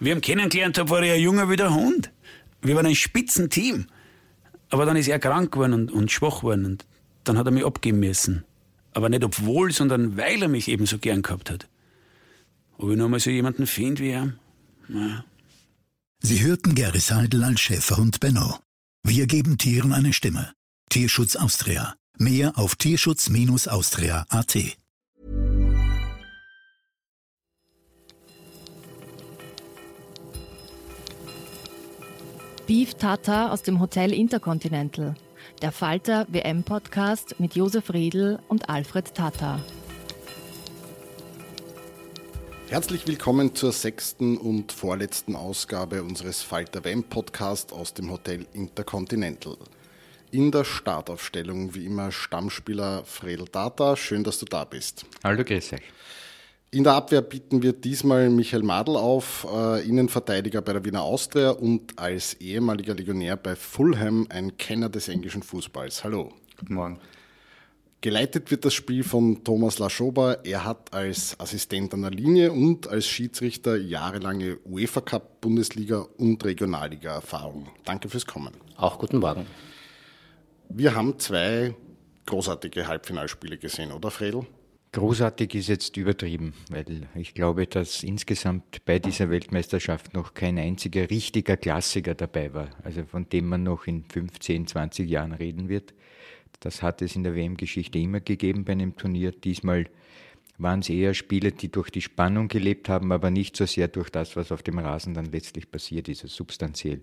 Wir haben kennengelernt, da war er ein Junger wie der Hund. Wir waren ein Spitzenteam. Aber dann ist er krank geworden und, und schwach geworden und dann hat er mich abgeben müssen. Aber nicht obwohl, sondern weil er mich eben so gern gehabt hat. Ob ich noch mal so jemanden finde wie er? Naja. Sie hörten Gary Seidel als Schäferhund Benno. Wir geben Tieren eine Stimme. Tierschutz Austria. Mehr auf tierschutz-austria.at. Beef Tata aus dem Hotel Intercontinental. Der Falter WM-Podcast mit Josef Riedl und Alfred Tata. Herzlich willkommen zur sechsten und vorletzten Ausgabe unseres Falter WM-Podcast aus dem Hotel Intercontinental. In der Startaufstellung wie immer Stammspieler Fredel Tata. Schön, dass du da bist. Hallo, grüß euch. In der Abwehr bieten wir diesmal Michael Madl auf, äh, Innenverteidiger bei der Wiener Austria und als ehemaliger Legionär bei Fulham ein Kenner des englischen Fußballs. Hallo. Guten Morgen. Geleitet wird das Spiel von Thomas Laschober. Er hat als Assistent an der Linie und als Schiedsrichter jahrelange UEFA Cup, Bundesliga und Regionalliga Erfahrung. Danke fürs Kommen. Auch guten Morgen. Wir haben zwei großartige Halbfinalspiele gesehen, oder Fredel? Großartig ist jetzt übertrieben, weil ich glaube, dass insgesamt bei dieser Weltmeisterschaft noch kein einziger richtiger Klassiker dabei war, also von dem man noch in 15, 20 Jahren reden wird. Das hat es in der WM-Geschichte immer gegeben bei einem Turnier. Diesmal waren es eher Spiele, die durch die Spannung gelebt haben, aber nicht so sehr durch das, was auf dem Rasen dann letztlich passiert ist, also substanziell.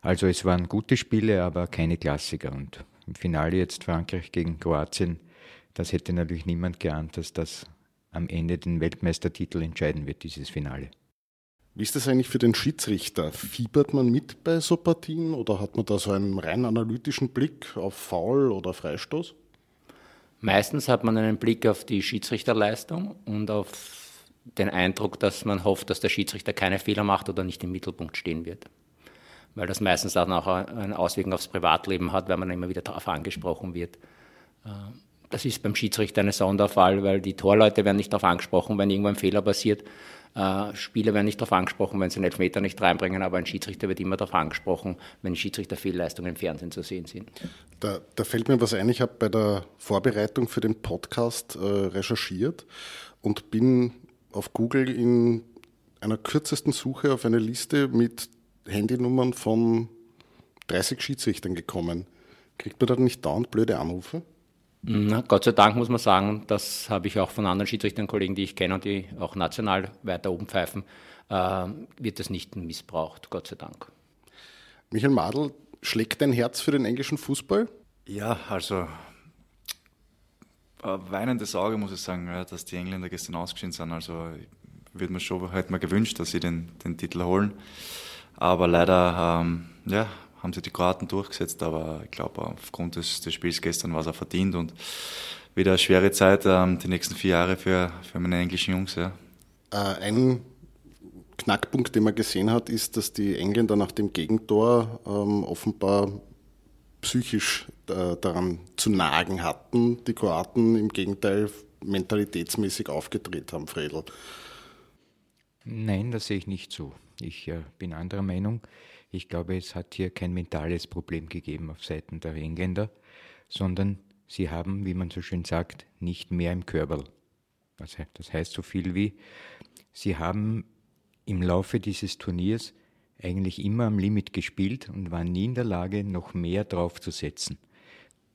Also es waren gute Spiele, aber keine Klassiker. Und im Finale jetzt Frankreich gegen Kroatien das hätte natürlich niemand geahnt, dass das am Ende den Weltmeistertitel entscheiden wird, dieses Finale. Wie ist das eigentlich für den Schiedsrichter? Fiebert man mit bei so Partien oder hat man da so einen rein analytischen Blick auf Foul oder Freistoß? Meistens hat man einen Blick auf die Schiedsrichterleistung und auf den Eindruck, dass man hofft, dass der Schiedsrichter keine Fehler macht oder nicht im Mittelpunkt stehen wird. Weil das meistens auch noch eine Auswirkung aufs Privatleben hat, weil man immer wieder darauf angesprochen wird. Das ist beim Schiedsrichter ein Sonderfall, weil die Torleute werden nicht darauf angesprochen, wenn irgendwo ein Fehler passiert. Äh, Spieler werden nicht darauf angesprochen, wenn sie einen Elfmeter nicht reinbringen, aber ein Schiedsrichter wird immer darauf angesprochen, wenn Schiedsrichterfehlleistungen im Fernsehen zu sehen sind. Da, da fällt mir was ein. Ich habe bei der Vorbereitung für den Podcast äh, recherchiert und bin auf Google in einer kürzesten Suche auf eine Liste mit Handynummern von 30 Schiedsrichtern gekommen. Kriegt man da nicht dauernd blöde Anrufe? Na, Gott sei Dank muss man sagen, das habe ich auch von anderen Schiedsrichtern-Kollegen, die ich kenne und die auch national weiter oben pfeifen, äh, wird das nicht missbraucht, Gott sei Dank. Michael Madl, schlägt dein Herz für den englischen Fußball? Ja, also ein weinendes Auge muss ich sagen, dass die Engländer gestern ausgeschieden sind. Also würde mir schon halt mal gewünscht, dass sie den, den Titel holen. Aber leider ähm, ja, haben sie die Kroaten durchgesetzt, aber ich glaube, aufgrund des, des Spiels gestern war es auch verdient und wieder eine schwere Zeit, ähm, die nächsten vier Jahre für, für meine englischen Jungs. Ja. Äh, ein Knackpunkt, den man gesehen hat, ist, dass die Engländer nach dem Gegentor ähm, offenbar psychisch äh, daran zu nagen hatten, die Kroaten im Gegenteil mentalitätsmäßig aufgedreht haben, Fredel. Nein, das sehe ich nicht so. Ich äh, bin anderer Meinung. Ich glaube, es hat hier kein mentales Problem gegeben auf Seiten der Engländer, sondern sie haben, wie man so schön sagt, nicht mehr im Körperl. Das heißt so viel wie, sie haben im Laufe dieses Turniers eigentlich immer am Limit gespielt und waren nie in der Lage, noch mehr draufzusetzen.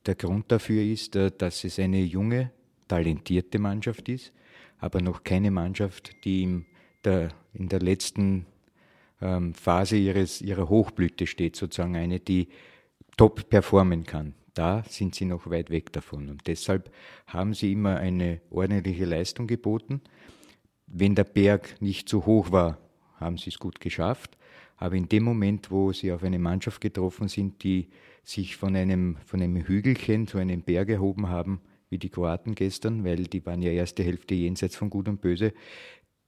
Der Grund dafür ist, äh, dass es eine junge, talentierte Mannschaft ist, aber noch keine Mannschaft, die in der, in der letzten ähm, Phase ihres, ihrer Hochblüte steht, sozusagen eine, die top performen kann. Da sind sie noch weit weg davon. Und deshalb haben sie immer eine ordentliche Leistung geboten. Wenn der Berg nicht so hoch war, haben sie es gut geschafft. Aber in dem Moment, wo sie auf eine Mannschaft getroffen sind, die sich von einem, von einem Hügelchen zu einem Berg erhoben haben, wie die Kroaten gestern, weil die waren ja erste Hälfte jenseits von Gut und Böse,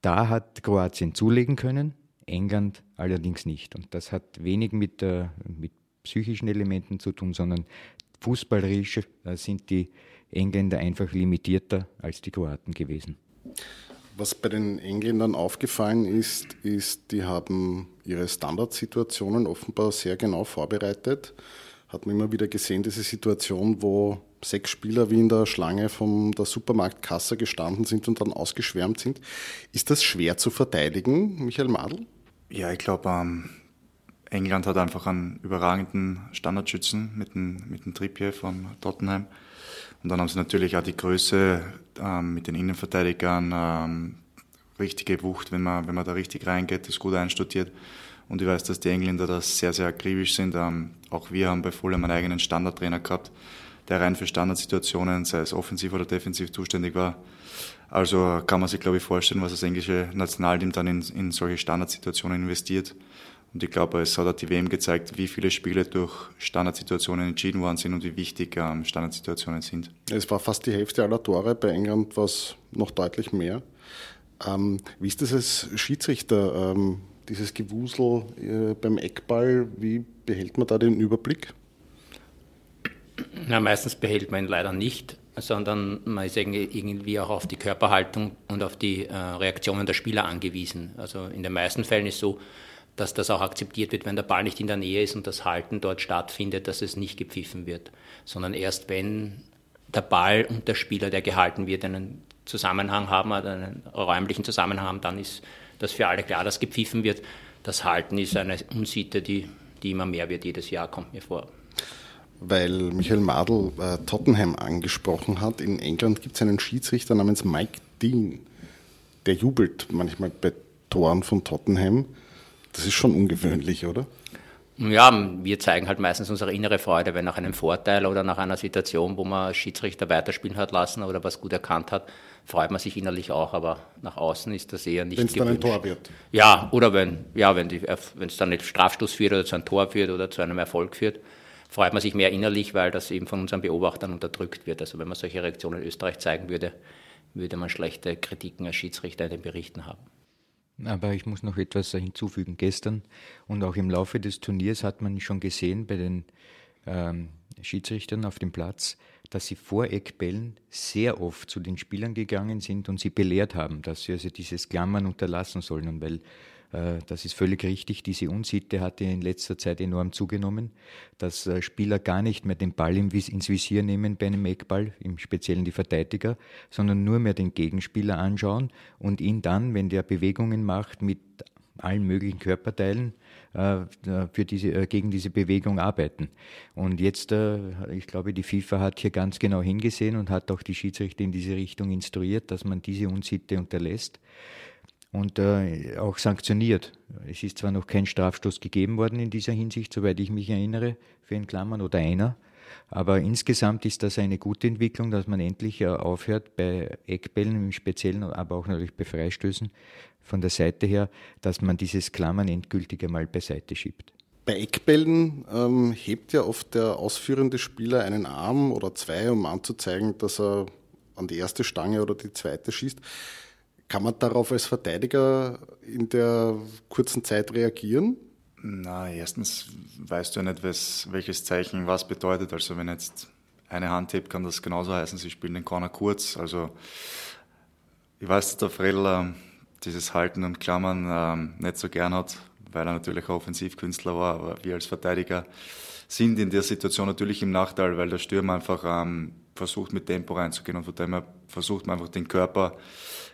da hat Kroatien zulegen können, England allerdings nicht. Und das hat wenig mit, äh, mit psychischen Elementen zu tun, sondern fußballerisch äh, sind die Engländer einfach limitierter als die Kroaten gewesen. Was bei den Engländern aufgefallen ist, ist, die haben ihre Standardsituationen offenbar sehr genau vorbereitet. Hat man immer wieder gesehen, diese Situation, wo sechs Spieler wie in der Schlange von der Supermarktkasse gestanden sind und dann ausgeschwärmt sind. Ist das schwer zu verteidigen, Michael Madl? Ja, ich glaube, ähm, England hat einfach einen überragenden Standardschützen mit dem, mit dem Trippier von Tottenham. Und dann haben sie natürlich auch die Größe ähm, mit den Innenverteidigern, ähm, richtige Wucht, wenn man, wenn man da richtig reingeht, ist gut einstudiert. Und ich weiß, dass die Engländer da sehr, sehr akribisch sind. Ähm, auch wir haben bei Fulham einen eigenen Standardtrainer gehabt, der rein für Standardsituationen, sei es offensiv oder defensiv, zuständig war. Also kann man sich, glaube ich, vorstellen, was das englische Nationalteam dann in, in solche Standardsituationen investiert. Und ich glaube, es hat auch die WM gezeigt, wie viele Spiele durch Standardsituationen entschieden worden sind und wie wichtig ähm, Standardsituationen sind. Es war fast die Hälfte aller Tore, bei England war es noch deutlich mehr. Ähm, wie ist das als Schiedsrichter, ähm, dieses Gewusel äh, beim Eckball, wie behält man da den Überblick? Na, meistens behält man ihn leider nicht, sondern man ist irgendwie auch auf die Körperhaltung und auf die äh, Reaktionen der Spieler angewiesen. Also in den meisten Fällen ist es so, dass das auch akzeptiert wird, wenn der Ball nicht in der Nähe ist und das Halten dort stattfindet, dass es nicht gepfiffen wird, sondern erst wenn der Ball und der Spieler, der gehalten wird, einen Zusammenhang haben, einen räumlichen Zusammenhang haben, dann ist das für alle klar, dass gepfiffen wird. Das Halten ist eine Unsitte, die, die immer mehr wird jedes Jahr, kommt mir vor. Weil Michael Madl äh, Tottenham angesprochen hat, in England gibt es einen Schiedsrichter namens Mike Dean, der jubelt manchmal bei Toren von Tottenham. Das ist schon ungewöhnlich, oder? Ja, wir zeigen halt meistens unsere innere Freude, wenn nach einem Vorteil oder nach einer Situation, wo man Schiedsrichter weiterspielen hat lassen oder was gut erkannt hat, freut man sich innerlich auch, aber nach außen ist das eher nicht Wenn es dann ein Tor wird. Ja, oder wenn ja, wenn es dann nicht Strafstoß führt oder zu einem Tor führt oder zu einem Erfolg führt, freut man sich mehr innerlich, weil das eben von unseren Beobachtern unterdrückt wird. Also wenn man solche Reaktionen in Österreich zeigen würde, würde man schlechte Kritiken als Schiedsrichter in den Berichten haben. Aber ich muss noch etwas hinzufügen. Gestern und auch im Laufe des Turniers hat man schon gesehen bei den ähm, Schiedsrichtern auf dem Platz, dass sie vor Eckbällen sehr oft zu den Spielern gegangen sind und sie belehrt haben, dass sie also dieses Klammern unterlassen sollen. Und weil das ist völlig richtig. Diese Unsitte hatte in letzter Zeit enorm zugenommen, dass äh, Spieler gar nicht mehr den Ball ins Visier nehmen bei einem Eckball, im Speziellen die Verteidiger, sondern nur mehr den Gegenspieler anschauen und ihn dann, wenn der Bewegungen macht, mit allen möglichen Körperteilen äh, für diese, gegen diese Bewegung arbeiten. Und jetzt, ich glaube, die FIFA hat hier ganz genau hingesehen und hat auch die Schiedsrichter in diese Richtung instruiert, dass man diese Unsitte unterlässt und äh, auch sanktioniert. Es ist zwar noch kein Strafstoß gegeben worden in dieser Hinsicht, soweit ich mich erinnere, für einen Klammern oder einer, aber insgesamt ist das eine gute Entwicklung, dass man endlich äh, aufhört, bei Eckbällen im Speziellen, aber auch natürlich bei Freistößen von der Seite her, dass man dieses Klammern endgültig einmal beiseite schiebt. Bei Eckbällen ähm, hebt ja oft der ausführende Spieler einen Arm oder zwei, um anzuzeigen, dass er an die erste Stange oder die zweite schießt. Kann man darauf als Verteidiger in der kurzen Zeit reagieren? Na, erstens weißt du ja nicht, was, welches Zeichen was bedeutet. Also wenn jetzt eine Hand hebt, kann das genauso heißen, sie spielen den Corner kurz. Also ich weiß, dass der Fredel äh, dieses Halten und Klammern äh, nicht so gern hat, weil er natürlich ein Offensivkünstler war, aber wir als Verteidiger sind in der Situation natürlich im Nachteil, weil der Stürmer einfach ähm, versucht mit Tempo reinzugehen und von dem her versucht man einfach den Körper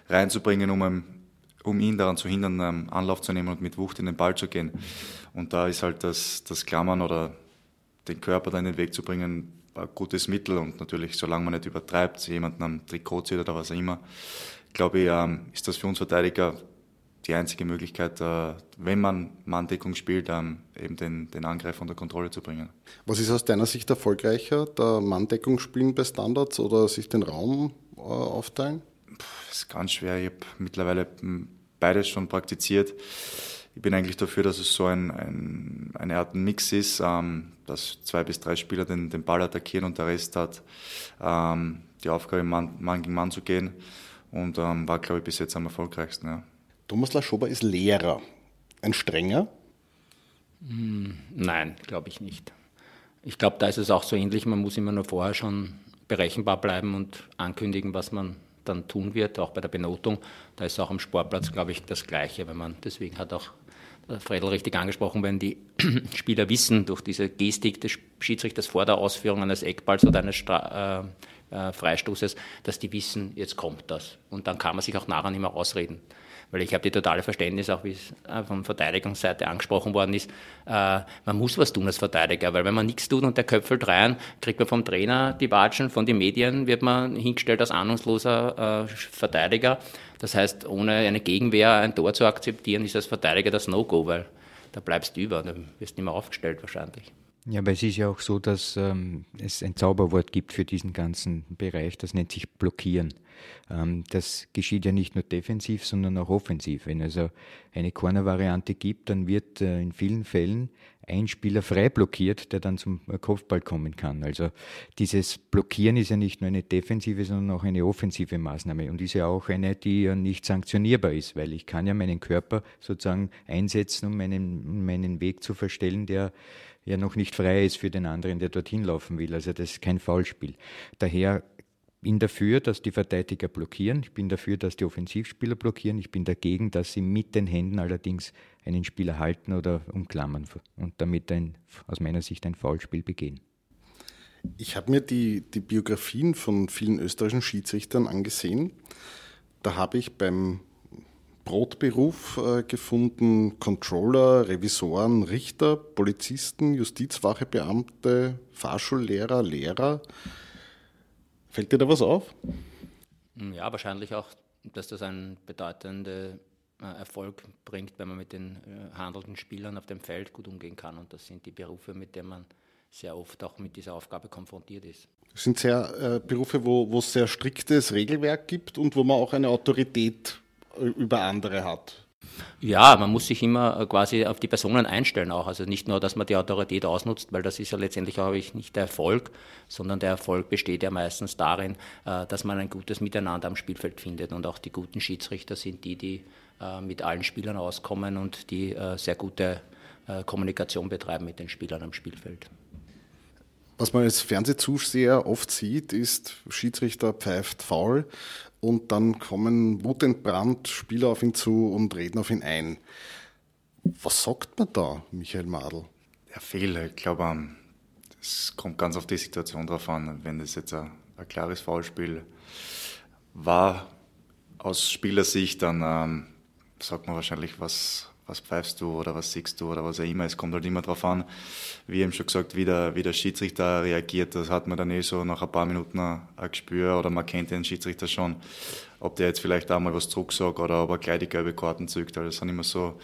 reinzubringen, um, um ihn daran zu hindern, ähm, Anlauf zu nehmen und mit Wucht in den Ball zu gehen. Und da ist halt das, das Klammern oder den Körper da in den Weg zu bringen ein gutes Mittel und natürlich, solange man nicht übertreibt, jemanden am Trikot zieht oder was auch immer, glaube ich, ähm, ist das für uns Verteidiger die einzige Möglichkeit, äh, wenn man Manndeckung spielt, ähm, eben den, den Angriff unter Kontrolle zu bringen. Was ist aus deiner Sicht erfolgreicher, der Manndeckung spielen bei Standards oder sich den Raum äh, aufteilen? Das ist ganz schwer. Ich habe mittlerweile beides schon praktiziert. Ich bin eigentlich dafür, dass es so ein, ein, eine Art Mix ist, ähm, dass zwei bis drei Spieler den, den Ball attackieren und der Rest hat ähm, die Aufgabe, Mann, Mann gegen Mann zu gehen. Und ähm, war, glaube ich, bis jetzt am erfolgreichsten. Ja. Thomas Laschober ist Lehrer. Ein strenger? Hm, nein, glaube ich nicht. Ich glaube, da ist es auch so ähnlich. Man muss immer nur vorher schon berechenbar bleiben und ankündigen, was man dann tun wird, auch bei der Benotung. Da ist auch am Sportplatz, glaube ich, das Gleiche, wenn man, deswegen hat auch Fredel richtig angesprochen, wenn die Spieler wissen, durch diese Gestik des Schiedsrichters vor der Ausführung eines Eckballs oder eines Stra äh, äh, Freistoßes, dass die wissen, jetzt kommt das. Und dann kann man sich auch nachher nicht mehr ausreden. Weil ich habe die totale Verständnis, auch wie es äh, von Verteidigungsseite angesprochen worden ist, äh, man muss was tun als Verteidiger, weil wenn man nichts tut und der köpfelt rein, kriegt man vom Trainer die Watschen, von den Medien wird man hingestellt als ahnungsloser äh, Verteidiger. Das heißt, ohne eine Gegenwehr ein Tor zu akzeptieren, ist als Verteidiger das No-Go, weil da bleibst du über, da wirst du nicht mehr aufgestellt wahrscheinlich. Ja, aber es ist ja auch so, dass ähm, es ein Zauberwort gibt für diesen ganzen Bereich, das nennt sich Blockieren. Ähm, das geschieht ja nicht nur defensiv, sondern auch offensiv. Wenn also eine Corner-Variante gibt, dann wird äh, in vielen Fällen ein Spieler frei blockiert, der dann zum Kopfball kommen kann. Also dieses Blockieren ist ja nicht nur eine defensive, sondern auch eine offensive Maßnahme und ist ja auch eine, die ja nicht sanktionierbar ist, weil ich kann ja meinen Körper sozusagen einsetzen, um meinen, meinen Weg zu verstellen, der ja noch nicht frei ist für den anderen, der dorthin laufen will. Also das ist kein Foulspiel. Daher bin dafür, dass die Verteidiger blockieren. Ich bin dafür, dass die Offensivspieler blockieren. Ich bin dagegen, dass sie mit den Händen allerdings einen Spieler halten oder umklammern und damit ein, aus meiner Sicht ein Foulspiel begehen. Ich habe mir die, die Biografien von vielen österreichischen Schiedsrichtern angesehen. Da habe ich beim Brotberuf äh, gefunden Controller, Revisoren, Richter, Polizisten, Justizwachebeamte, Fahrschullehrer, Lehrer. Fällt dir da was auf? Ja, wahrscheinlich auch, dass das einen bedeutenden äh, Erfolg bringt, wenn man mit den äh, handelnden Spielern auf dem Feld gut umgehen kann. Und das sind die Berufe, mit denen man sehr oft auch mit dieser Aufgabe konfrontiert ist. Das sind sehr äh, Berufe, wo, wo es sehr striktes Regelwerk gibt und wo man auch eine Autorität über andere hat. Ja, man muss sich immer äh, quasi auf die Personen einstellen auch. Also nicht nur, dass man die Autorität ausnutzt, weil das ist ja letztendlich auch nicht der Erfolg, sondern der Erfolg besteht ja meistens darin, äh, dass man ein gutes Miteinander am Spielfeld findet. Und auch die guten Schiedsrichter sind die, die äh, mit allen Spielern auskommen und die sehr gute Kommunikation betreiben mit den Spielern am Spielfeld. Was man als Fernsehzuseher oft sieht, ist, Schiedsrichter pfeift faul und dann kommen wutentbrannt Spieler auf ihn zu und reden auf ihn ein. Was sagt man da, Michael Madl? Ja, viel. Ich glaube, es kommt ganz auf die Situation drauf an. Wenn das jetzt ein, ein klares Foulspiel war aus Spielersicht, dann ähm, sagt man wahrscheinlich, was, was pfeifst du oder was siehst du oder was auch immer. Es kommt halt immer darauf an, wie eben schon gesagt, wie der, wie der Schiedsrichter reagiert. Das hat man dann eh so nach ein paar Minuten ein, Gespür oder man kennt den Schiedsrichter schon, ob der jetzt vielleicht auch mal was zurücksagt oder ob er gleich die gelbe Karten zückt. Also das sind immer so,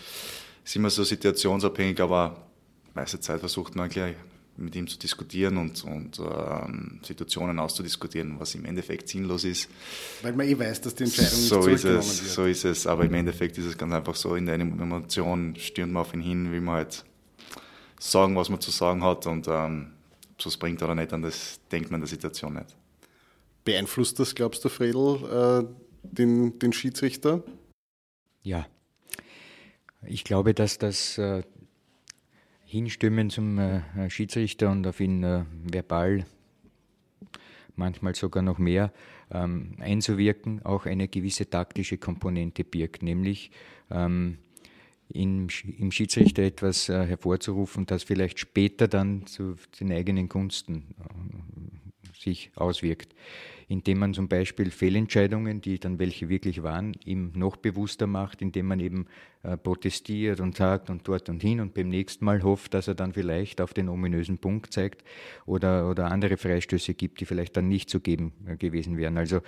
ist immer so situationsabhängig, aber meiste Zeit versucht man gleich mit ihm zu diskutieren und, und ähm, Situationen auszudiskutieren, was im Endeffekt sinnlos ist. Weil man eh weiß, dass die Entscheidung so nicht zurückgenommen ist es, wird. So ist es, aber im Endeffekt ist es ganz einfach so, in der Emotion stürmt man auf ihn hin, will man halt sagen, was man zu sagen hat und ähm, ob es bringt oder nicht, dann das denkt man in der Situation nicht. Beeinflusst das, glaubst du, Fredel, äh, den, den Schiedsrichter? Ja. Ich glaube, dass das äh, Hinstimmen zum äh, Schiedsrichter und auf ihn äh, verbal, manchmal sogar noch mehr, ähm, einzuwirken, auch eine gewisse taktische Komponente birgt, nämlich ähm, im, im, Schiedsrichter etwas äh, hervorzurufen, das vielleicht später dann zu den eigenen Gunsten äh, sich auswirkt indem man zum Beispiel Fehlentscheidungen, die dann welche wirklich waren, ihm noch bewusster macht, indem man eben äh, protestiert und sagt und dort und hin und beim nächsten Mal hofft, dass er dann vielleicht auf den ominösen Punkt zeigt oder, oder andere Freistöße gibt, die vielleicht dann nicht zu geben äh, gewesen wären. Also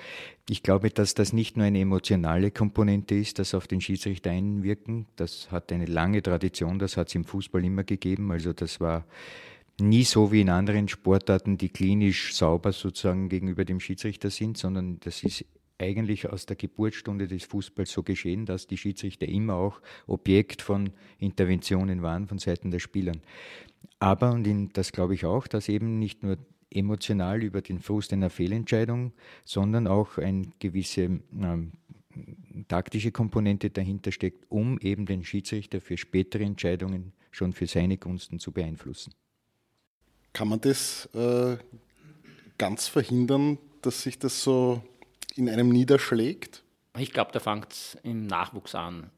ich glaube, dass das nicht nur eine emotionale Komponente ist, das auf den Schiedsrichter einwirken. Das hat eine lange Tradition, das hat es im Fußball immer gegeben. Also das war nie so wie in anderen Sportarten, die klinisch sauber sozusagen gegenüber dem Schiedsrichter sind, sondern das ist eigentlich aus der Geburtsstunde des Fußballs so geschehen, dass die Schiedsrichter immer auch Objekt von Interventionen waren von Seiten der Spieler. Aber, und in, das glaube ich auch, dass eben nicht nur emotional über den Frust einer Fehlentscheidung, sondern auch eine gewisse ähm, taktische Komponente dahinter steckt, um eben den Schiedsrichter für spätere Entscheidungen schon für seine Gunsten zu beeinflussen. Kann man das äh, ganz verhindern, dass sich das so in einem niederschlägt? Ich glaube, da fängt es im Nachwuchs an.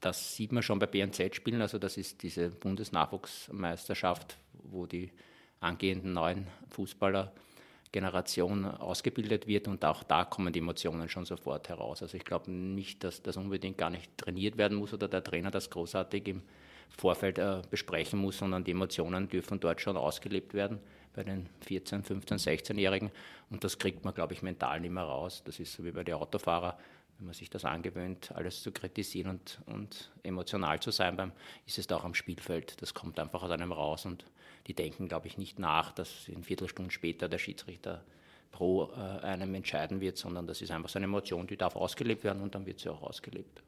Das sieht man schon bei BNZ-Spielen, also das ist diese Bundesnachwuchsmeisterschaft, wo die angehenden neuen Fußballer Generation ausgebildet wird und auch da kommen die Emotionen schon sofort heraus. Also ich glaube nicht, dass das unbedingt gar nicht trainiert werden muss oder der Trainer das großartig im Vorfeld äh, besprechen muss, sondern die Emotionen dürfen dort schon ausgelebt werden bei den 14-, 15-, 16-Jährigen. Und das kriegt man, glaube ich, mental nicht mehr raus. Das ist so wie bei den Autofahrern. Wenn man sich das angewöhnt, alles zu kritisieren und, und emotional zu sein, beim, ist es auch am Spielfeld. Das kommt einfach aus einem raus und die denken, glaube ich, nicht nach, dass in Viertelstunden später der Schiedsrichter pro äh, einem entscheiden wird, sondern das ist einfach so eine Emotion, die darf ausgelebt werden und dann wird sie auch ausgelebt.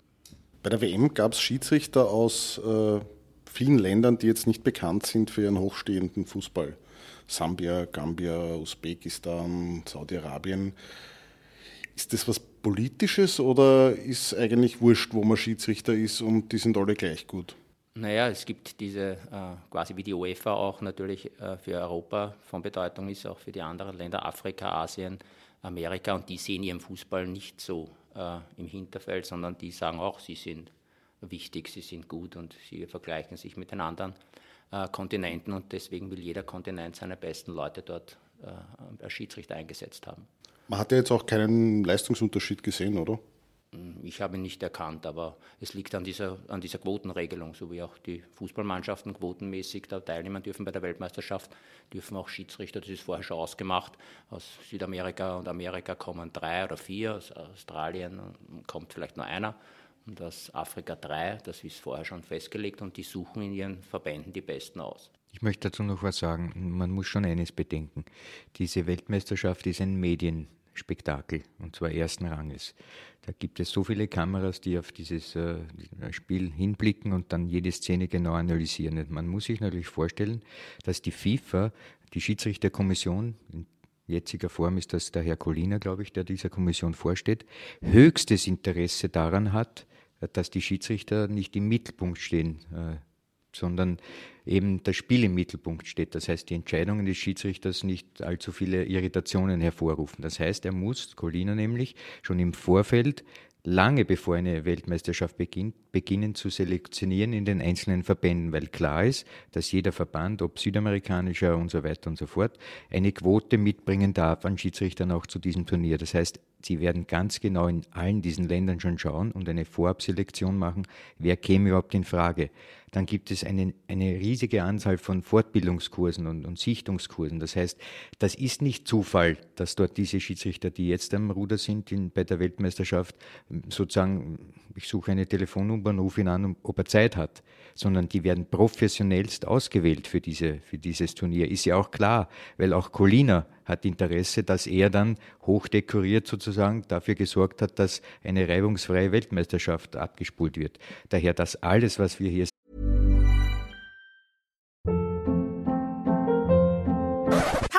Bei der WM gab es Schiedsrichter aus äh, vielen Ländern, die jetzt nicht bekannt sind für ihren hochstehenden Fußball. Sambia, Gambia, Usbekistan, Saudi-Arabien. Ist das was Politisches oder ist eigentlich wurscht, wo man Schiedsrichter ist und die sind alle gleich gut? Naja, es gibt diese, äh, quasi wie die UEFA auch natürlich äh, für Europa von Bedeutung ist, auch für die anderen Länder, Afrika, Asien, Amerika, und die sehen ihren Fußball nicht so äh, im Hinterfeld, sondern die sagen auch, sie sind wichtig, sie sind gut und sie vergleichen sich mit den anderen äh, Kontinenten und deswegen will jeder Kontinent seine besten Leute dort äh, als Schiedsrichter eingesetzt haben. Man hat ja jetzt auch keinen Leistungsunterschied gesehen, oder? Hm, ich habe ihn nicht erkannt, aber es liegt an dieser, an dieser Quotenregelung, so wie auch die Fußballmannschaften quotenmäßig da teilnehmen dürfen bei der Weltmeisterschaft, dürfen auch Schiedsrichter, das ist vorher schon ausgemacht, aus Südamerika und Amerika kommen drei oder vier, aus Australien kommt vielleicht nur einer und aus Afrika drei, das ist vorher schon festgelegt und die suchen in ihren Verbänden die Besten aus. Ich möchte dazu noch was sagen. Man muss schon eines bedenken. Diese Weltmeisterschaft ist ein Medien, Spektakel und zwar ersten Ranges. Da gibt es so viele Kameras, die auf dieses äh, Spiel hinblicken und dann jede Szene genau analysieren. Und man muss sich natürlich vorstellen, dass die FIFA, die Schiedsrichterkommission, in jetziger Form ist das der Herr Colina, glaube ich, der dieser Kommission vorsteht, höchstes Interesse daran hat, dass die Schiedsrichter nicht im Mittelpunkt stehen, äh, sondern eben das Spiel im Mittelpunkt steht. Das heißt, die Entscheidungen des Schiedsrichters nicht allzu viele Irritationen hervorrufen. Das heißt, er muss, Colina nämlich, schon im Vorfeld lange bevor eine Weltmeisterschaft beginnt, beginnen zu selektionieren in den einzelnen Verbänden, weil klar ist, dass jeder Verband, ob südamerikanischer und so weiter und so fort, eine Quote mitbringen darf an Schiedsrichtern auch zu diesem Turnier. Das heißt, sie werden ganz genau in allen diesen Ländern schon schauen und eine Vorabselektion machen, wer käme überhaupt in Frage dann gibt es eine, eine riesige Anzahl von Fortbildungskursen und, und Sichtungskursen. Das heißt, das ist nicht Zufall, dass dort diese Schiedsrichter, die jetzt am Ruder sind in, bei der Weltmeisterschaft, sozusagen, ich suche eine Telefonnummer und rufe ihn an, ob er Zeit hat, sondern die werden professionellst ausgewählt für, diese, für dieses Turnier. Ist ja auch klar, weil auch Colina hat Interesse, dass er dann hochdekoriert sozusagen dafür gesorgt hat, dass eine reibungsfreie Weltmeisterschaft abgespult wird. Daher das alles, was wir hier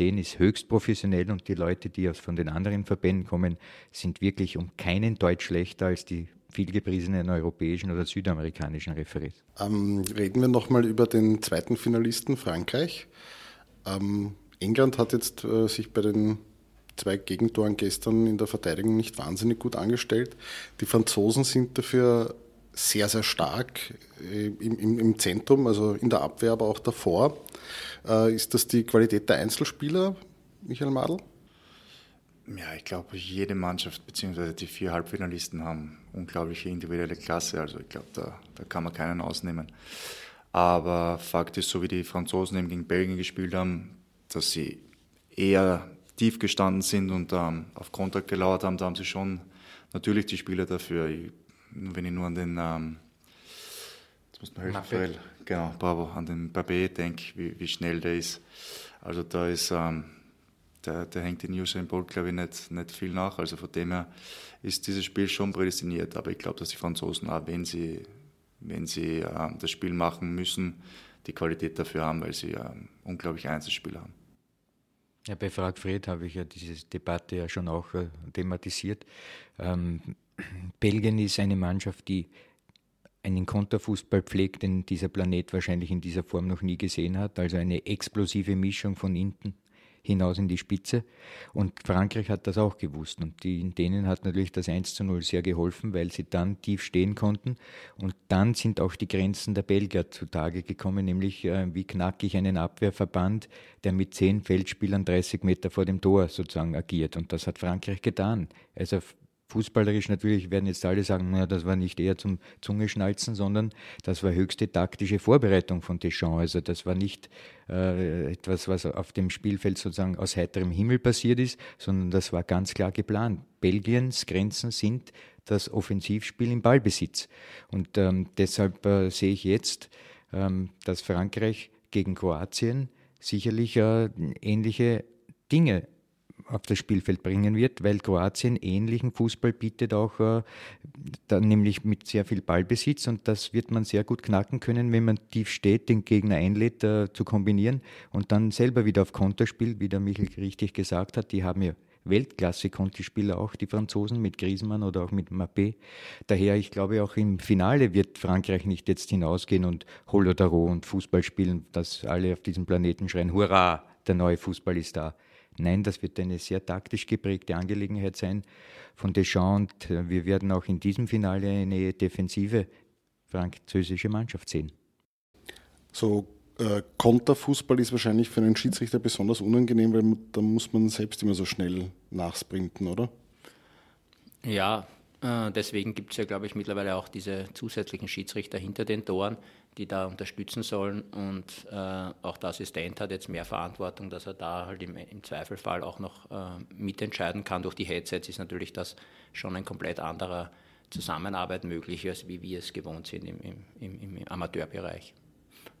10 ist höchst professionell und die Leute, die aus von den anderen Verbänden kommen, sind wirklich um keinen Deutsch schlechter als die vielgepriesenen europäischen oder südamerikanischen Referees. Ähm, reden wir nochmal über den zweiten Finalisten Frankreich. Ähm, England hat jetzt äh, sich bei den zwei Gegentoren gestern in der Verteidigung nicht wahnsinnig gut angestellt. Die Franzosen sind dafür sehr, sehr stark äh, im, im, im, Zentrum, also in der Abwehr, aber auch davor. Äh, ist das die Qualität der Einzelspieler, Michael Madl? Ja, ich glaube, jede Mannschaft bzw. die vier Halbfinalisten haben unglaubliche individuelle Klasse. Also ich glaube, da, da kann man keinen ausnehmen. Aber Fakt ist, so wie die Franzosen eben gegen Belgien gespielt haben, dass sie eher tief gestanden sind und ähm, auf Kontakt gelauert haben, da haben sie schon natürlich die Spieler dafür. Ich, wenn ich nur an den, ähm, jetzt muss man helfen, Raphael, genau, bravo, an den Babé denke, wie, wie schnell der ist. Also da ist, ähm, der, der hängt in Usain Bolt, glaube ich, nicht, nicht viel nach. Also von dem her ist dieses Spiel schon prädestiniert. Aber ich glaube, dass die Franzosen auch, wenn sie, wenn sie ähm, das Spiel machen müssen, die Qualität dafür haben, weil sie ähm, unglaublich Einzelspieler haben. Ja, bei Frag Fred habe ich ja diese Debatte ja schon auch äh, thematisiert. Ähm, Belgien ist eine Mannschaft, die einen Konterfußball pflegt, den dieser Planet wahrscheinlich in dieser Form noch nie gesehen hat. Also eine explosive Mischung von hinten hinaus in die Spitze. Und Frankreich hat das auch gewusst. Und die, denen hat natürlich das 1 zu 0 sehr geholfen, weil sie dann tief stehen konnten. Und dann sind auch die Grenzen der Belgier zutage gekommen, nämlich äh, wie knackig einen Abwehrverband, der mit zehn Feldspielern 30 Meter vor dem Tor sozusagen agiert. Und das hat Frankreich getan. Also Fußballerisch natürlich werden jetzt alle sagen, na, das war nicht eher zum Zungeschnalzen, sondern das war höchste taktische Vorbereitung von Deschamps. Also das war nicht äh, etwas, was auf dem Spielfeld sozusagen aus heiterem Himmel passiert ist, sondern das war ganz klar geplant. Belgiens Grenzen sind das Offensivspiel im Ballbesitz. Und ähm, deshalb äh, sehe ich jetzt, ähm, dass Frankreich gegen Kroatien sicherlich äh, ähnliche Dinge auf das Spielfeld bringen wird, weil Kroatien ähnlichen Fußball bietet auch, äh, dann nämlich mit sehr viel Ballbesitz und das wird man sehr gut knacken können, wenn man tief steht, den Gegner einlädt äh, zu kombinieren und dann selber wieder auf Konter spielt, wie der Michael richtig gesagt hat. Die haben ja Weltklasse-Conti-Spieler auch, die Franzosen mit Griezmann oder auch mit Mappé. Daher, ich glaube, auch im Finale wird Frankreich nicht jetzt hinausgehen und Holodaro und Fußball spielen, dass alle auf diesem Planeten schreien, hurra, der neue Fußball ist da. Nein, das wird eine sehr taktisch geprägte Angelegenheit sein von Deschamps und äh, wir werden auch in diesem Finale eine defensive französische Mannschaft sehen. So äh, Konterfußball ist wahrscheinlich für einen Schiedsrichter besonders unangenehm, weil da muss man selbst immer so schnell nachsprinten, oder? Ja, deswegen gibt es ja, glaube ich, mittlerweile auch diese zusätzlichen Schiedsrichter hinter den Toren, die da unterstützen sollen. Und äh, auch der Assistent hat jetzt mehr Verantwortung, dass er da halt im, im Zweifelfall auch noch äh, mitentscheiden kann. Durch die Headsets ist natürlich das schon ein komplett anderer Zusammenarbeit möglich, als wie wir es gewohnt sind im, im, im Amateurbereich.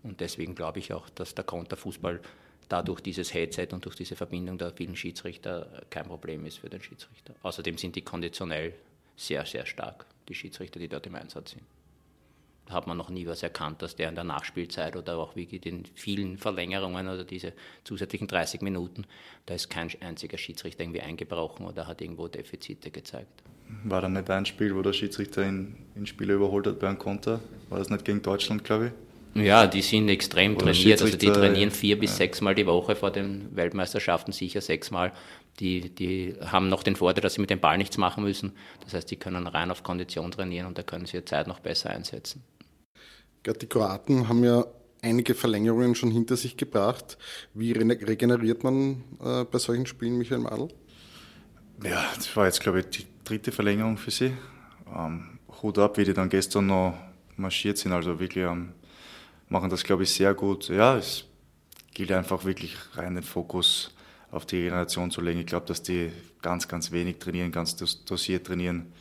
Und deswegen glaube ich auch, dass der Konterfußball dadurch dieses Headset und durch diese Verbindung der vielen Schiedsrichter kein Problem ist für den Schiedsrichter. Außerdem sind die konditionell sehr, sehr stark, die Schiedsrichter, die dort im Einsatz sind hat man noch nie was erkannt, dass der in der Nachspielzeit oder auch wie den vielen Verlängerungen oder diese zusätzlichen 30 Minuten, da ist kein einziger Schiedsrichter irgendwie eingebrochen oder hat irgendwo Defizite gezeigt. War da nicht ein Spiel, wo der Schiedsrichter in, in Spieler überholt hat bei einem Konter? War das nicht gegen Deutschland, glaube ich? Ja, die sind extrem Oder trainiert. Also die trainieren vier bis ja. sechsmal die Woche vor den Weltmeisterschaften, sicher sechsmal. Die, die haben noch den Vorteil, dass sie mit dem Ball nichts machen müssen. Das heißt, die können rein auf Kondition trainieren und da können sie ihre Zeit noch besser einsetzen. Die Kroaten haben ja einige Verlängerungen schon hinter sich gebracht. Wie regeneriert man äh, bei solchen Spielen, Michael Madl? Ja, das war jetzt, glaube ich, die dritte Verlängerung für sie. Ähm, Hut ab, wie die dann gestern noch marschiert sind. Also wirklich ähm, machen das, glaube ich, sehr gut. Ja, es gilt einfach wirklich rein den Fokus auf die Regeneration zu legen. Ich glaube, dass die ganz, ganz wenig trainieren, ganz dosiert trainieren,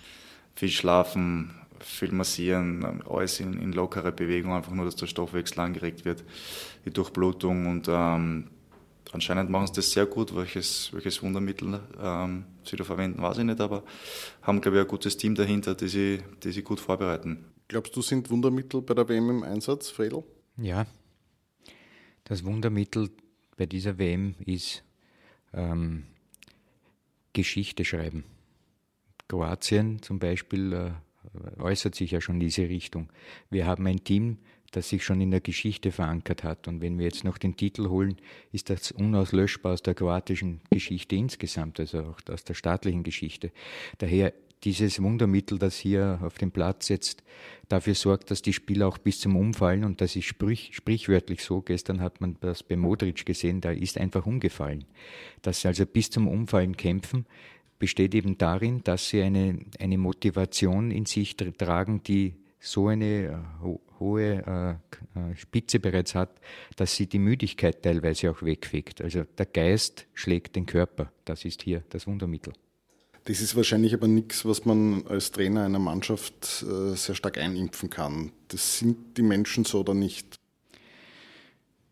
viel schlafen, viel massieren, alles in, in lockere Bewegung, einfach nur, dass der Stoffwechsel angeregt wird, die Durchblutung und ähm, anscheinend machen sie das sehr gut. Welches, welches Wundermittel ähm, sie da verwenden, weiß ich nicht, aber haben, glaube ich, ein gutes Team dahinter, die sie, die sie gut vorbereiten. Glaubst du, sind Wundermittel bei der WM im Einsatz, Fredel? Ja, das Wundermittel bei dieser WM ist ähm, Geschichte schreiben. Kroatien zum Beispiel äh, äußert sich ja schon in diese Richtung. Wir haben ein Team, das sich schon in der Geschichte verankert hat. Und wenn wir jetzt noch den Titel holen, ist das unauslöschbar aus der kroatischen Geschichte insgesamt, also auch aus der staatlichen Geschichte. Daher dieses Wundermittel, das hier auf dem Platz jetzt dafür sorgt, dass die Spieler auch bis zum Umfallen, und das ist sprich, sprichwörtlich so, gestern hat man das bei Modric gesehen, da ist einfach umgefallen. Dass sie also bis zum Umfallen kämpfen, besteht eben darin, dass sie eine, eine Motivation in sich tragen, die so eine äh, ho hohe äh, äh, Spitze bereits hat, dass sie die Müdigkeit teilweise auch wegfegt. Also der Geist schlägt den Körper. Das ist hier das Wundermittel. Das ist wahrscheinlich aber nichts, was man als Trainer einer Mannschaft äh, sehr stark einimpfen kann. Das sind die Menschen so oder nicht?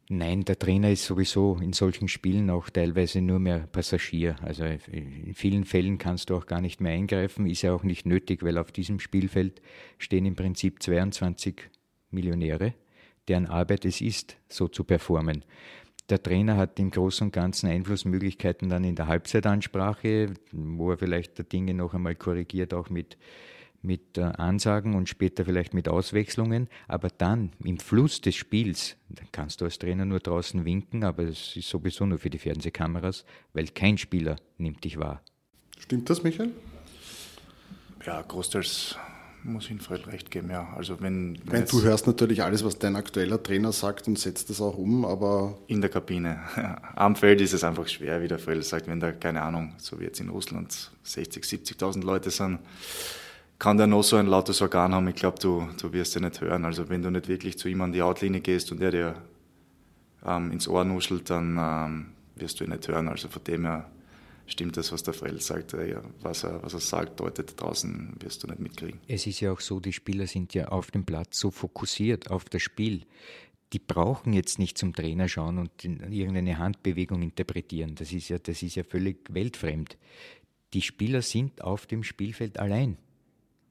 Nein, der Trainer ist sowieso in solchen Spielen auch teilweise nur mehr Passagier. Also in vielen Fällen kannst du auch gar nicht mehr eingreifen, ist ja auch nicht nötig, weil auf diesem Spielfeld stehen im Prinzip 22 Millionäre, deren Arbeit es ist, so zu performen. Der Trainer hat im Großen und Ganzen Einflussmöglichkeiten dann in der Halbzeitansprache, wo er vielleicht der Dinge noch einmal korrigiert, auch mit mit äh, Ansagen und später vielleicht mit Auswechslungen, aber dann im Fluss des Spiels, dann kannst du als Trainer nur draußen winken, aber es ist sowieso nur für die Fernsehkameras, weil kein Spieler nimmt dich wahr. Stimmt das, Michael? Ja, großteils muss ich Fred recht geben, ja. Also wenn, wenn du hörst natürlich alles, was dein aktueller Trainer sagt und setzt das auch um, aber... In der Kabine. Am Feld ist es einfach schwer, wie der Fred sagt, wenn da, keine Ahnung, so wie jetzt in Russland 60, 70.000 Leute sind, kann der noch so ein lautes Organ haben, ich glaube, du, du wirst ja nicht hören. Also wenn du nicht wirklich zu ihm an die Outlinie gehst und er dir ähm, ins Ohr nuschelt, dann ähm, wirst du ihn nicht hören. Also von dem her stimmt das, was der Frell sagt. Ja, was, er, was er sagt, deutet draußen, wirst du nicht mitkriegen. Es ist ja auch so, die Spieler sind ja auf dem Platz so fokussiert auf das Spiel. Die brauchen jetzt nicht zum Trainer schauen und irgendeine Handbewegung interpretieren. Das ist ja, das ist ja völlig weltfremd. Die Spieler sind auf dem Spielfeld allein.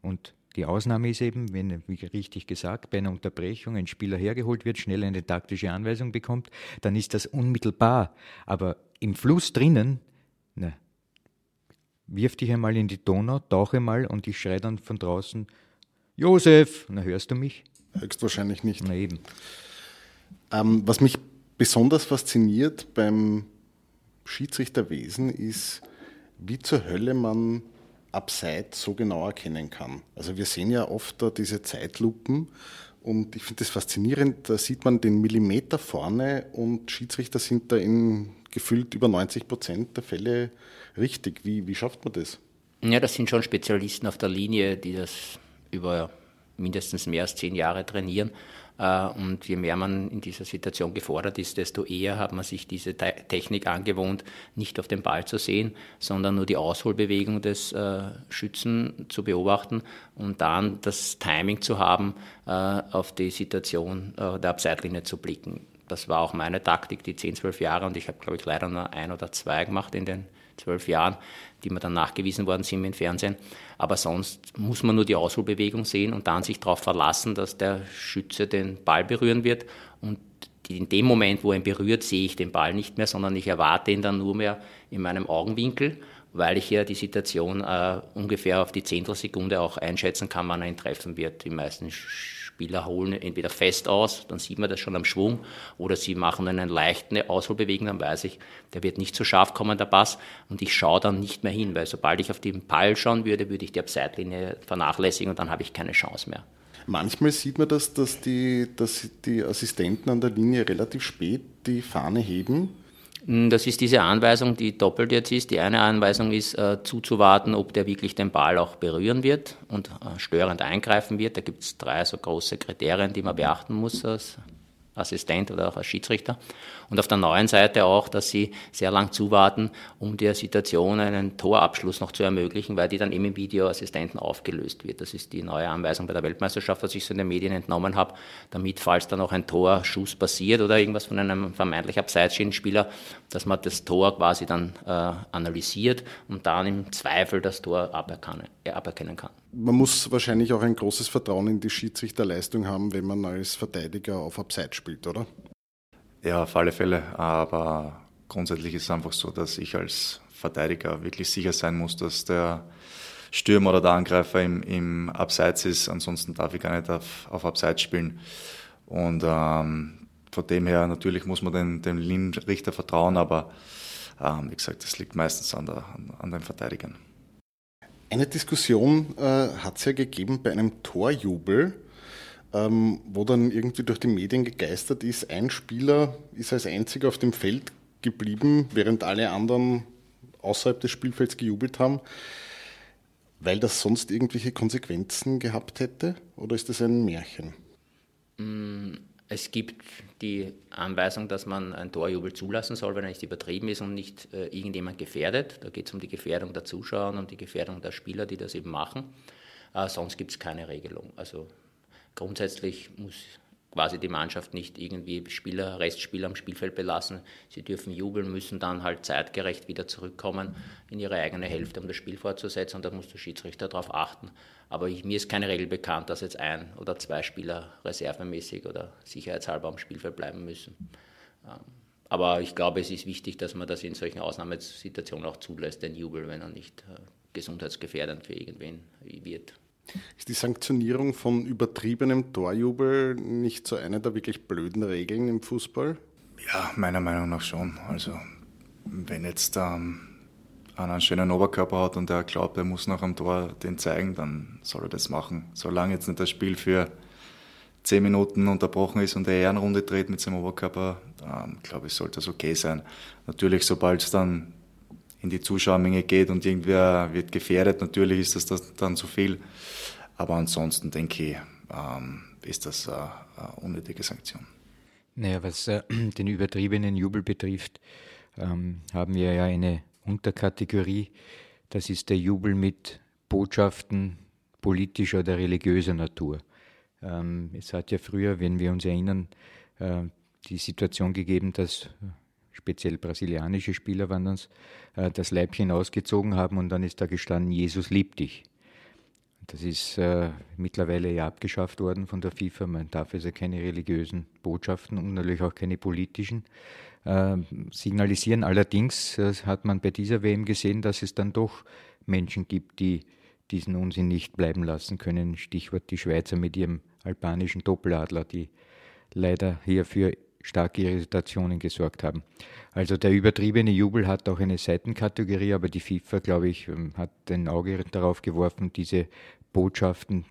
Und die Ausnahme ist eben, wenn, wie richtig gesagt, bei einer Unterbrechung ein Spieler hergeholt wird, schnell eine taktische Anweisung bekommt, dann ist das unmittelbar. Aber im Fluss drinnen, na, wirf dich einmal in die Donau, tauche mal und ich schreie dann von draußen, Josef, na hörst du mich? Höchstwahrscheinlich nicht. Na eben. Ähm, was mich besonders fasziniert beim Schiedsrichterwesen ist, wie zur Hölle man abseits so genau erkennen kann. Also wir sehen ja oft da diese Zeitlupen und ich finde das faszinierend, da sieht man den Millimeter vorne und Schiedsrichter sind da in gefühlt über 90 Prozent der Fälle richtig. Wie, wie schafft man das? Ja, das sind schon Spezialisten auf der Linie, die das über mindestens mehr als zehn Jahre trainieren. Äh, und je mehr man in dieser Situation gefordert ist, desto eher hat man sich diese Technik angewohnt, nicht auf den Ball zu sehen, sondern nur die Ausholbewegung des äh, Schützen zu beobachten und dann das Timing zu haben, äh, auf die Situation der Abseitlinie zu blicken. Das war auch meine Taktik, die 10, 12 Jahre und ich habe, glaube ich, leider nur ein oder zwei gemacht in den zwölf Jahren, die mir dann nachgewiesen worden sind im Fernsehen. Aber sonst muss man nur die Ausholbewegung sehen und dann sich darauf verlassen, dass der Schütze den Ball berühren wird. Und in dem Moment, wo er ihn berührt, sehe ich den Ball nicht mehr, sondern ich erwarte ihn dann nur mehr in meinem Augenwinkel, weil ich ja die Situation äh, ungefähr auf die Zehntelsekunde auch einschätzen kann, wann er ihn treffen wird. Die meisten Spieler holen entweder fest aus, dann sieht man das schon am Schwung, oder sie machen einen leichten Ausholbewegung, dann weiß ich, der wird nicht so scharf kommen, der Pass, und ich schaue dann nicht mehr hin, weil sobald ich auf den Ball schauen würde, würde ich die Abseitlinie vernachlässigen und dann habe ich keine Chance mehr. Manchmal sieht man das, dass die, dass die Assistenten an der Linie relativ spät die Fahne heben das ist diese Anweisung, die doppelt jetzt ist. Die eine Anweisung ist, äh, zuzuwarten, ob der wirklich den Ball auch berühren wird und äh, störend eingreifen wird. Da gibt es drei so große Kriterien, die man beachten muss als Assistent oder auch als Schiedsrichter. Und auf der neuen Seite auch, dass sie sehr lang zuwarten, um der Situation einen Torabschluss noch zu ermöglichen, weil die dann eben im Videoassistenten aufgelöst wird. Das ist die neue Anweisung bei der Weltmeisterschaft, was ich so in den Medien entnommen habe, damit, falls da noch ein Torschuss passiert oder irgendwas von einem vermeintlich Abseitsschiedenspieler, dass man das Tor quasi dann äh, analysiert und dann im Zweifel das Tor äh, aberkennen kann. Man muss wahrscheinlich auch ein großes Vertrauen in die Schiedsrichterleistung haben, wenn man als Verteidiger auf Abseits spielt, oder? Ja, auf alle Fälle. Aber grundsätzlich ist es einfach so, dass ich als Verteidiger wirklich sicher sein muss, dass der Stürmer oder der Angreifer im, im Abseits ist. Ansonsten darf ich gar nicht auf, auf Abseits spielen. Und ähm, von dem her, natürlich muss man den, dem Linienrichter vertrauen, aber ähm, wie gesagt, das liegt meistens an, der, an, an den Verteidigern. Eine Diskussion äh, hat es ja gegeben bei einem Torjubel, ähm, wo dann irgendwie durch die Medien gegeistert ist, ein Spieler ist als einziger auf dem Feld geblieben, während alle anderen außerhalb des Spielfelds gejubelt haben, weil das sonst irgendwelche Konsequenzen gehabt hätte? Oder ist das ein Märchen? Mm, es gibt die Anweisung, dass man einen Torjubel zulassen soll, wenn er nicht übertrieben ist und nicht äh, irgendjemand gefährdet. Da geht es um die Gefährdung der Zuschauer und um die Gefährdung der Spieler, die das eben machen. Äh, sonst gibt es keine Regelung. Also grundsätzlich muss quasi die Mannschaft nicht irgendwie Spieler, Restspieler am Spielfeld belassen. Sie dürfen jubeln, müssen dann halt zeitgerecht wieder zurückkommen in ihre eigene Hälfte, um das Spiel fortzusetzen. Und da muss der Schiedsrichter darauf achten. Aber ich, mir ist keine Regel bekannt, dass jetzt ein oder zwei Spieler reservemäßig oder sicherheitshalber am Spielfeld bleiben müssen. Ähm, aber ich glaube, es ist wichtig, dass man das in solchen Ausnahmesituationen auch zulässt, den Jubel, wenn er nicht äh, gesundheitsgefährdend für irgendwen wird. Ist die Sanktionierung von übertriebenem Torjubel nicht so eine der wirklich blöden Regeln im Fußball? Ja, meiner Meinung nach schon. Also, wenn jetzt ähm, einen schönen Oberkörper hat und er glaubt, er muss nach dem Tor den zeigen, dann soll er das machen. Solange jetzt nicht das Spiel für zehn Minuten unterbrochen ist und er Ehrenrunde dreht mit seinem Oberkörper, ähm, glaube ich, sollte das okay sein. Natürlich, sobald es dann in die Zuschauermenge geht und irgendwer wird gefährdet, natürlich ist das, dann zu viel. Aber ansonsten denke ich, ähm, ist das eine, eine unnötige Sanktion. Naja, was äh, den übertriebenen Jubel betrifft, ähm, haben wir ja eine Unterkategorie. Das ist der Jubel mit Botschaften politischer oder religiöser Natur. Ähm, es hat ja früher, wenn wir uns erinnern, äh, die Situation gegeben, dass speziell brasilianische Spieler waren das, äh, das Leibchen ausgezogen haben und dann ist da gestanden, Jesus liebt dich. Das ist äh, mittlerweile ja abgeschafft worden von der FIFA. Man darf also keine religiösen Botschaften und natürlich auch keine politischen signalisieren. Allerdings äh, hat man bei dieser WM gesehen, dass es dann doch Menschen gibt, die diesen Unsinn nicht bleiben lassen können. Stichwort die Schweizer mit ihrem albanischen Doppeladler, die leider hier für starke Irritationen gesorgt haben. Also der übertriebene Jubel hat auch eine Seitenkategorie, aber die FIFA, glaube ich, ähm, hat ein Auge darauf geworfen, diese Botschaften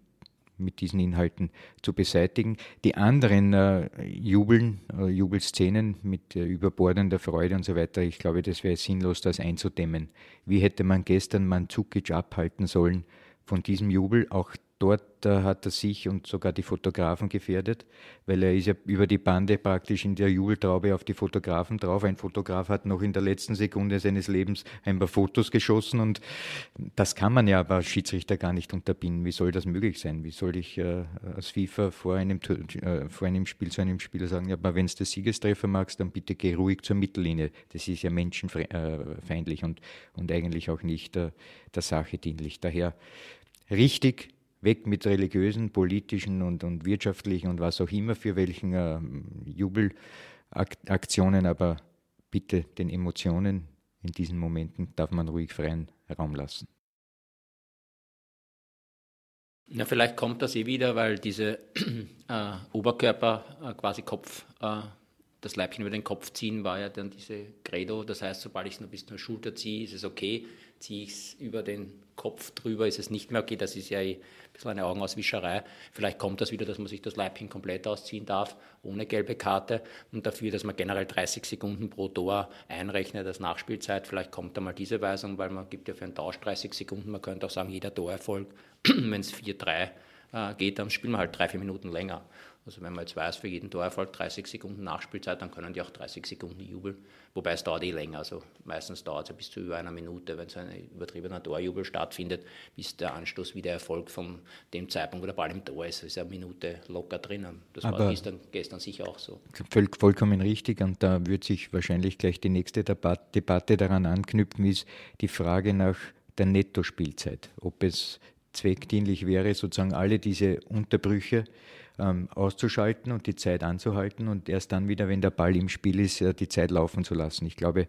mit diesen Inhalten zu beseitigen. Die anderen äh, Jubeln, äh, Jubelszenen mit äh, überbordender Freude und so weiter, ich glaube, das wäre sinnlos, das einzudämmen. Wie hätte man gestern Mandzukic abhalten sollen von diesem Jubel? Auch Dort äh, hat er sich und sogar die Fotografen gefährdet, weil er ist ja über die Bande praktisch in der Jubeltraube auf die Fotografen drauf. Ein Fotograf hat noch in der letzten Sekunde seines Lebens ein paar Fotos geschossen und das kann man ja aber als Schiedsrichter gar nicht unterbinden. Wie soll das möglich sein? Wie soll ich äh, als FIFA vor einem, äh, vor einem Spiel zu einem Spieler sagen, ja, aber wenn du den Siegestreffer magst, dann bitte geh ruhig zur Mittellinie. Das ist ja menschenfeindlich und, und eigentlich auch nicht äh, der Sache dienlich. Daher richtig weg mit religiösen, politischen und, und wirtschaftlichen und was auch immer für welchen äh, Jubelaktionen, aber bitte den Emotionen in diesen Momenten darf man ruhig freien Raum lassen. Ja, vielleicht kommt das eh wieder, weil diese äh, Oberkörper, äh, quasi Kopf, äh, das Leibchen über den Kopf ziehen, war ja dann diese Credo. Das heißt, sobald ich es nur bis zur Schulter ziehe, ist es okay. Ziehe ich es über den Kopf drüber, ist es nicht mehr okay. Das ist ja eh bisschen eine Augenauswischerei. Vielleicht kommt das wieder, dass man sich das Leibchen komplett ausziehen darf, ohne gelbe Karte und dafür, dass man generell 30 Sekunden pro Tor einrechnet als Nachspielzeit. Vielleicht kommt da mal diese Weisung, weil man gibt ja für einen Tausch 30 Sekunden. Man könnte auch sagen, jeder Torerfolg, wenn es 4-3 äh, geht, dann spielen wir halt drei, vier Minuten länger. Also wenn man jetzt weiß, für jeden Torerfolg 30 Sekunden Nachspielzeit, dann können die auch 30 Sekunden jubeln. Wobei es dauert eh länger. Also meistens dauert es ja bis zu über einer Minute, wenn so ein übertriebener Torjubel stattfindet, bis der Anstoß wieder erfolgt von dem Zeitpunkt, wo der Ball im Tor ist. Das ist eine Minute locker drinnen. Das Aber war gestern, gestern sicher auch so. Voll, vollkommen richtig. Und da wird sich wahrscheinlich gleich die nächste Debatte daran anknüpfen, ist die Frage nach der Nettospielzeit. Ob es zweckdienlich wäre, sozusagen alle diese Unterbrüche ähm, auszuschalten und die Zeit anzuhalten und erst dann wieder, wenn der Ball im Spiel ist, äh, die Zeit laufen zu lassen. Ich glaube,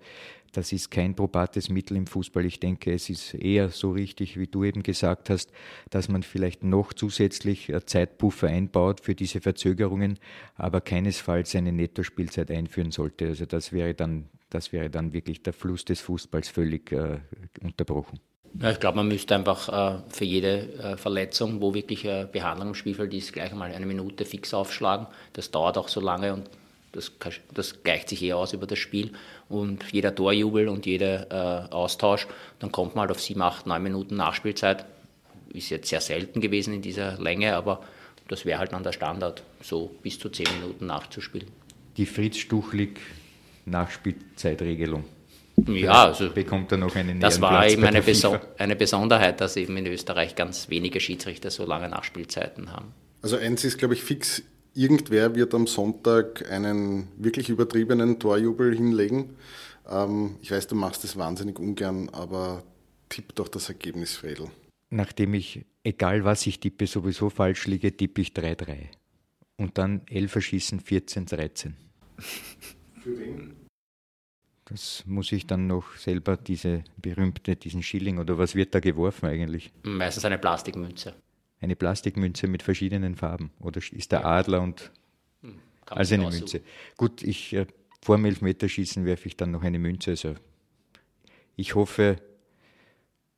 das ist kein probates Mittel im Fußball. Ich denke, es ist eher so richtig, wie du eben gesagt hast, dass man vielleicht noch zusätzlich äh, Zeitpuffer einbaut für diese Verzögerungen, aber keinesfalls eine Nettospielzeit einführen sollte. Also das wäre dann, das wäre dann wirklich der Fluss des Fußballs völlig äh, unterbrochen. Ja, ich glaube, man müsste einfach äh, für jede äh, Verletzung, wo wirklich äh, Behandlung im Spielfeld ist, gleich einmal eine Minute fix aufschlagen. Das dauert auch so lange und das, das gleicht sich eher aus über das Spiel. Und jeder Torjubel und jeder äh, Austausch, dann kommt man halt auf sieben, acht, neun Minuten Nachspielzeit. Ist jetzt sehr selten gewesen in dieser Länge, aber das wäre halt dann der Standard, so bis zu zehn Minuten nachzuspielen. Die Fritz Stuchlik Nachspielzeitregelung. Ja, also bekommt er noch einen Das war eben eine, Beso eine Besonderheit, dass eben in Österreich ganz wenige Schiedsrichter so lange Nachspielzeiten haben. Also eins ist, glaube ich, fix. Irgendwer wird am Sonntag einen wirklich übertriebenen Torjubel hinlegen. Ähm, ich weiß, du machst das wahnsinnig ungern, aber tipp doch das Ergebnis, Fredel. Nachdem ich, egal was ich tippe, sowieso falsch liege, tippe ich 3-3. Und dann 11 schießen, 14-13. Für wen? Das muss ich dann noch selber, diese berühmte, diesen Schilling oder was wird da geworfen eigentlich? Meistens eine Plastikmünze. Eine Plastikmünze mit verschiedenen Farben. Oder ist der Adler und hm, also eine Münze. Gut, ich äh, vor dem Elfmeterschießen werfe ich dann noch eine Münze. Also ich hoffe,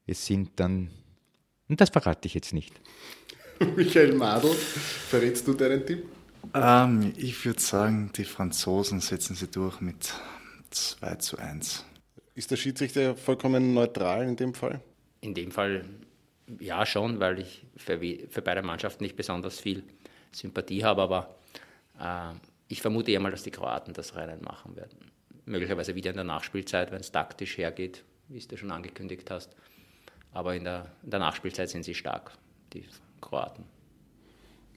es sind dann. Und das verrate ich jetzt nicht. Michael Madl, verrätst du deinen Tipp? Ähm, ich würde sagen, die Franzosen setzen sie durch mit 2 zu 1. Ist der Schiedsrichter vollkommen neutral in dem Fall? In dem Fall ja schon, weil ich für, für beide Mannschaften nicht besonders viel Sympathie habe, aber äh, ich vermute eher mal, dass die Kroaten das Rennen machen werden. Möglicherweise wieder in der Nachspielzeit, wenn es taktisch hergeht, wie du schon angekündigt hast. Aber in der, in der Nachspielzeit sind sie stark, die Kroaten.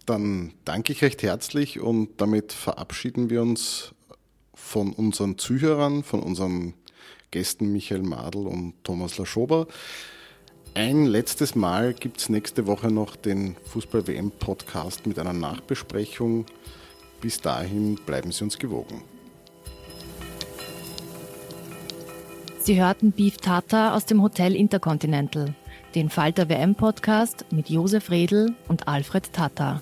Dann danke ich recht herzlich und damit verabschieden wir uns von unseren Zuhörern, von unseren Gästen Michael Madl und Thomas Laschober. Ein letztes Mal gibt es nächste Woche noch den Fußball-WM-Podcast mit einer Nachbesprechung. Bis dahin bleiben Sie uns gewogen. Sie hörten Beef Tata aus dem Hotel Intercontinental, den Falter WM-Podcast mit Josef Redl und Alfred Tata.